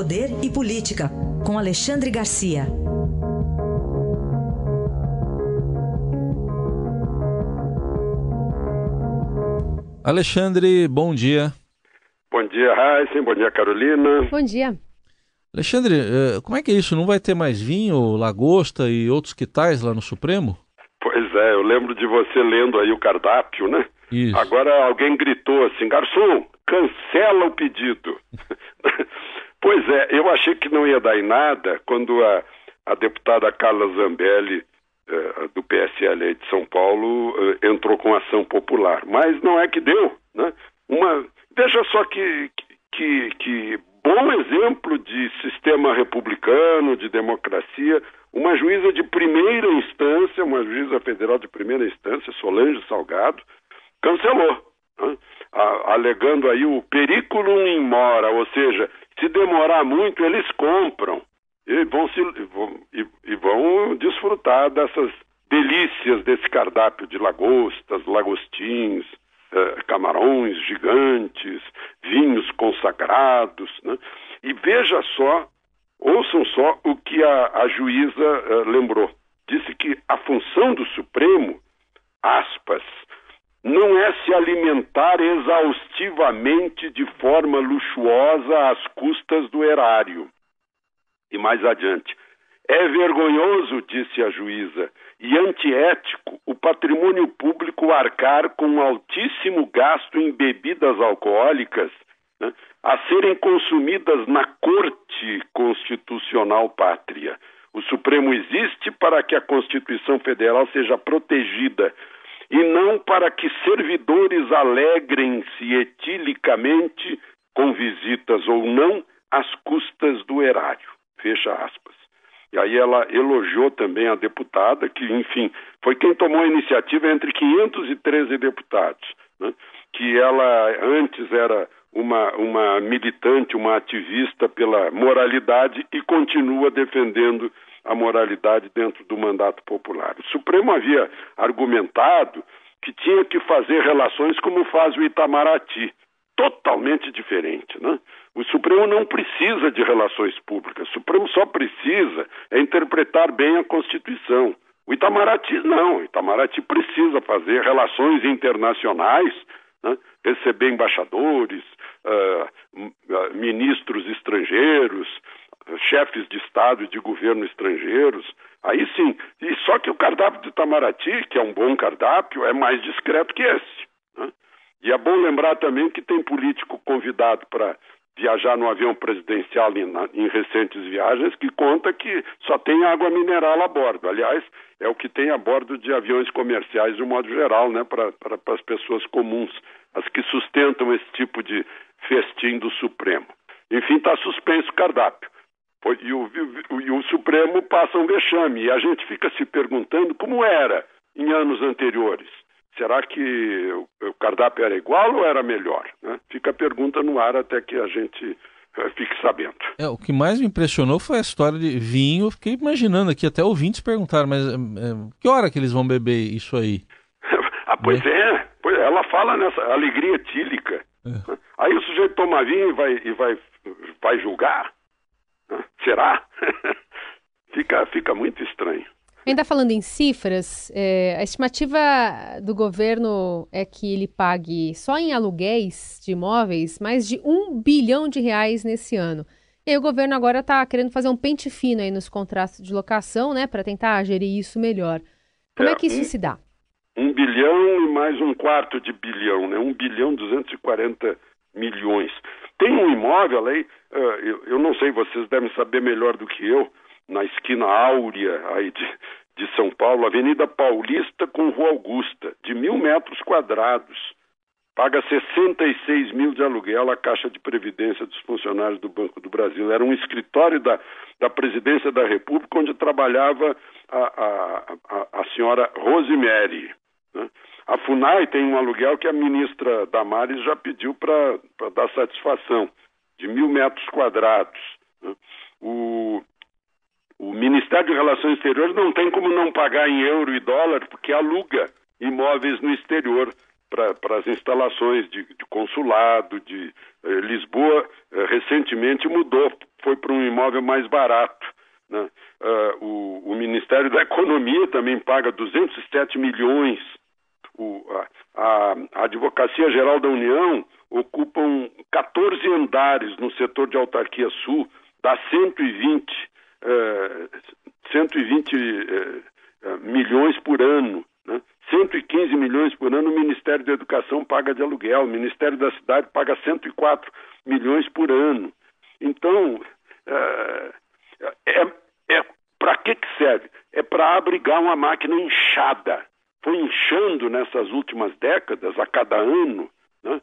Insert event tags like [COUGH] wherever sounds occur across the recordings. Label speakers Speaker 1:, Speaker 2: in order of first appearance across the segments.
Speaker 1: Poder e Política, com Alexandre Garcia.
Speaker 2: Alexandre, bom dia.
Speaker 3: Bom dia, Raíssen. Bom dia, Carolina.
Speaker 4: Bom dia.
Speaker 2: Alexandre, eh, como é que é isso? Não vai ter mais vinho, lagosta e outros quitais lá no Supremo?
Speaker 3: Pois é, eu lembro de você lendo aí o cardápio, né?
Speaker 2: Isso.
Speaker 3: Agora alguém gritou assim, garçom, cancela o pedido. [LAUGHS] [LAUGHS] pois é, eu achei que não ia dar em nada quando a, a deputada Carla Zambelli, eh, do PSL de São Paulo, eh, entrou com ação popular. Mas não é que deu, né? Uma, veja só que, que, que bom exemplo de sistema republicano, de democracia, uma juíza de primeira instância, uma juíza federal de primeira instância, Solange Salgado, cancelou, né? alegando aí o periculum in mora, ou seja, se demorar muito eles compram e vão, se, vão, e, e vão desfrutar dessas delícias desse cardápio de lagostas, lagostins, eh, camarões gigantes, vinhos consagrados, né? E veja só, ouçam só o que a, a juíza eh, lembrou. Disse que a função do Supremo, aspas, não é se alimentar exaustivamente de forma luxuosa às custas do erário. E mais adiante, é vergonhoso, disse a juíza, e antiético o patrimônio público arcar com um altíssimo gasto em bebidas alcoólicas né, a serem consumidas na Corte Constitucional Pátria. O Supremo existe para que a Constituição Federal seja protegida e não para que servidores alegrem-se etilicamente com visitas ou não às custas do erário. Fecha aspas. E aí ela elogiou também a deputada, que, enfim, foi quem tomou a iniciativa entre 513 deputados, né? que ela antes era uma, uma militante, uma ativista pela moralidade e continua defendendo a moralidade dentro do mandato popular. O Supremo havia argumentado que tinha que fazer relações como faz o Itamaraty, totalmente diferente. Né? O Supremo não precisa de relações públicas, o Supremo só precisa é interpretar bem a Constituição. O Itamaraty não, o Itamaraty precisa fazer relações internacionais, né? receber embaixadores, uh, ministros estrangeiros, chefes de Estado e de governo estrangeiros. Aí sim. E só que o cardápio de Itamaraty, que é um bom cardápio, é mais discreto que esse. Né? E é bom lembrar também que tem político convidado para viajar no avião presidencial em, em, recentes viagens que conta que só tem água mineral a bordo. Aliás, é o que tem a bordo de aviões comerciais de um modo geral, né, para as pessoas comuns, as que sustentam esse tipo de festim do Supremo. Enfim, está suspenso o cardápio. E o, e o Supremo passa um vexame. E a gente fica se perguntando como era em anos anteriores. Será que o cardápio era igual ou era melhor? Né? Fica a pergunta no ar até que a gente eh, fique sabendo.
Speaker 2: É, o que mais me impressionou foi a história de vinho. Eu fiquei imaginando aqui, até ouvintes perguntaram, mas é, que hora que eles vão beber isso aí? [LAUGHS]
Speaker 3: ah, pois é. é. Pois ela fala nessa alegria tílica. É. Aí o sujeito toma vinho e vai, e vai, vai julgar? [LAUGHS] Será? [LAUGHS] fica, fica muito estranho.
Speaker 4: Ainda falando em cifras, é, a estimativa do governo é que ele pague só em aluguéis de imóveis mais de um bilhão de reais nesse ano. E aí o governo agora está querendo fazer um pente fino aí nos contratos de locação, né, para tentar gerir isso melhor. Como é, é que isso
Speaker 3: um,
Speaker 4: se dá?
Speaker 3: Um bilhão e mais um quarto de bilhão, né? Um bilhão duzentos e quarenta milhões. Tem imóvel aí, eu, não sei, vocês devem saber melhor do que eu, na esquina áurea aí de, de São Paulo, Avenida Paulista com Rua Augusta, de mil metros quadrados. Paga 66 mil de aluguel à Caixa de Previdência dos funcionários do Banco do Brasil. Era um escritório da, da Presidência da República onde trabalhava a, a, a, a senhora Rosemary. Né? A FUNAI tem um aluguel que a ministra Damares já pediu para dar satisfação, de mil metros quadrados. O, o Ministério de Relações Exteriores não tem como não pagar em euro e dólar, porque aluga imóveis no exterior para as instalações de, de, consulado, de eh, Lisboa eh, recentemente mudou foi para um imóvel mais barato. Né? Uh, o, o, Ministério da Economia também paga 207 milhões. O, a, a, Advocacia Geral da União ocupa 14 andares no setor de autarquia sul, dá 120, uh, 120 uh, milhões por ano. Né? 115 milhões por ano o Ministério da Educação paga de aluguel, o Ministério da Cidade paga 104 milhões por ano. Então, é, é para que, que serve? É para abrigar uma máquina inchada. Foi inchando nessas últimas décadas, a cada ano. Né?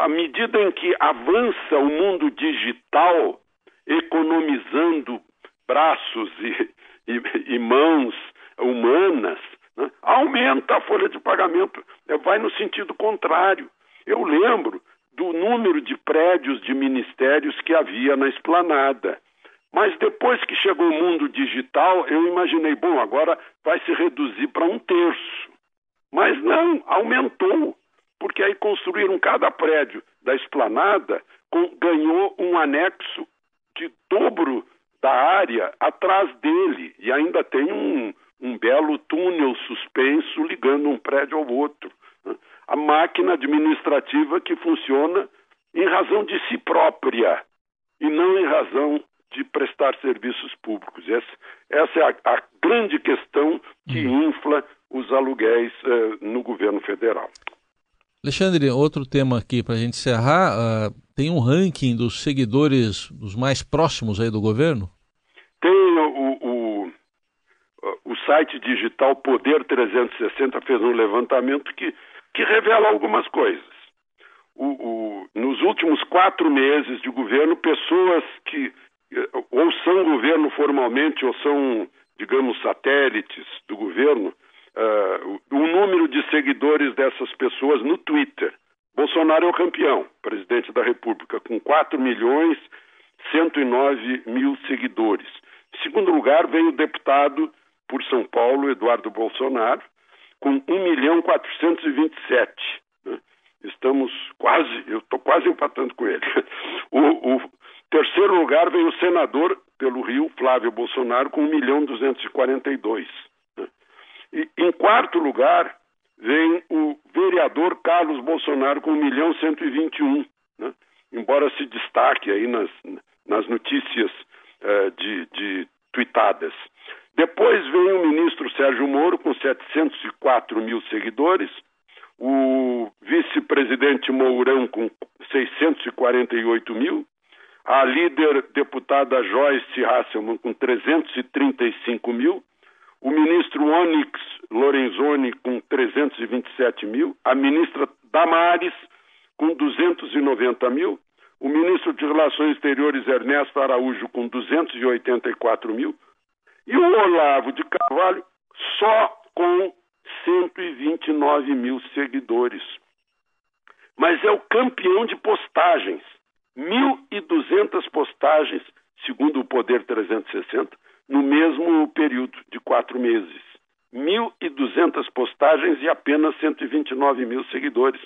Speaker 3: À medida em que avança o mundo digital, economizando braços e, e, e mãos humanas, né? aumenta a folha de pagamento, é, vai no sentido contrário. Eu lembro do número de prédios de ministérios que havia na esplanada. Mas depois que chegou o mundo digital, eu imaginei, bom, agora vai se reduzir para um terço. Mas não, aumentou, porque aí construíram cada prédio da esplanada, com, ganhou um anexo de dobro da área atrás dele, e ainda tem um, um belo túnel suspenso ligando um prédio ao outro. A máquina administrativa que funciona em razão de si própria e não em razão de prestar serviços públicos. Essa, essa é a, a, grande questão que uhum. infla os aluguéis uh, no governo federal.
Speaker 2: Alexandre, outro tema aqui para a gente encerrar, uh, tem um ranking dos seguidores dos mais próximos aí do governo?
Speaker 3: Tem o, o, o site digital Poder 360 fez um levantamento que, que revela algumas coisas. O, o, nos últimos quatro meses de governo, pessoas que ou são governo formalmente ou são, digamos, satélites do governo, uh, o, número de seguidores dessas pessoas no Twitter. Bolsonaro é o campeão, presidente da República, com 4 milhões 109 mil seguidores. Em segundo lugar, vem o deputado por São Paulo, Eduardo Bolsonaro, com 1 milhão 427. Né? Estamos quase, eu estou quase empatando com ele. [LAUGHS] O, o, Terceiro lugar vem o senador pelo Rio, Flávio Bolsonaro, com 1 milhão 242. E em quarto lugar vem o vereador Carlos Bolsonaro com 1 milhão 121. Né? Embora se destaque aí nas, nas notícias uh, de, de tweetadas. Depois vem o ministro Sérgio Moro com 704 mil seguidores, o vice-presidente Mourão com 648 mil, a líder deputada Joyce Hasselman com 335 mil, o ministro Onyx Lorenzoni com 327 mil, a ministra Damares com 290 mil, o ministro de Relações Exteriores Ernesto Araújo com 284 mil e o Olavo de Carvalho só com 129 mil seguidores. Mas é o campeão de postagens. 1.200 postagens, segundo o Poder 360, no mesmo período de quatro meses. 1.200 postagens e apenas 129 mil seguidores.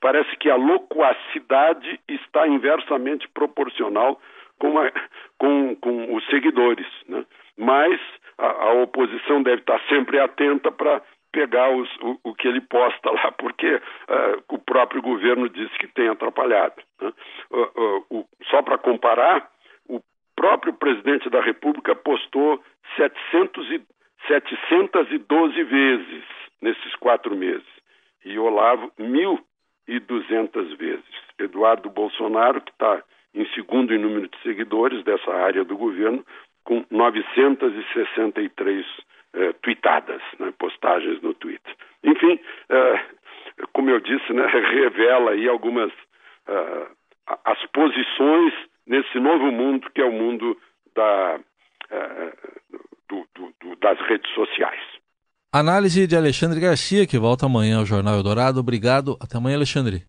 Speaker 3: Parece que a loquacidade está inversamente proporcional com, a, com, com os seguidores. Né? Mas a, a oposição deve estar sempre atenta para pegar os, o, o, que ele posta lá, porque uh, o próprio governo disse que tem atrapalhado. Né? Uh, uh, só para comparar, próprio presidente da República postou 700 e, 712 vezes nesses quatro meses e Olavo 1.200 vezes. Eduardo Bolsonaro, que está em segundo em número de seguidores dessa área do governo, com 963 eh, tweetadas, né, postagens no Twitter. Enfim, eh, como eu disse, né, [LAUGHS] revela aí algumas uh, as posições nesse novo mundo que é o mundo da, uh, do, do, do, das redes sociais.
Speaker 2: Análise de Alexandre Garcia, que volta amanhã ao Jornal Eldorado. Obrigado. Até amanhã, Alexandre.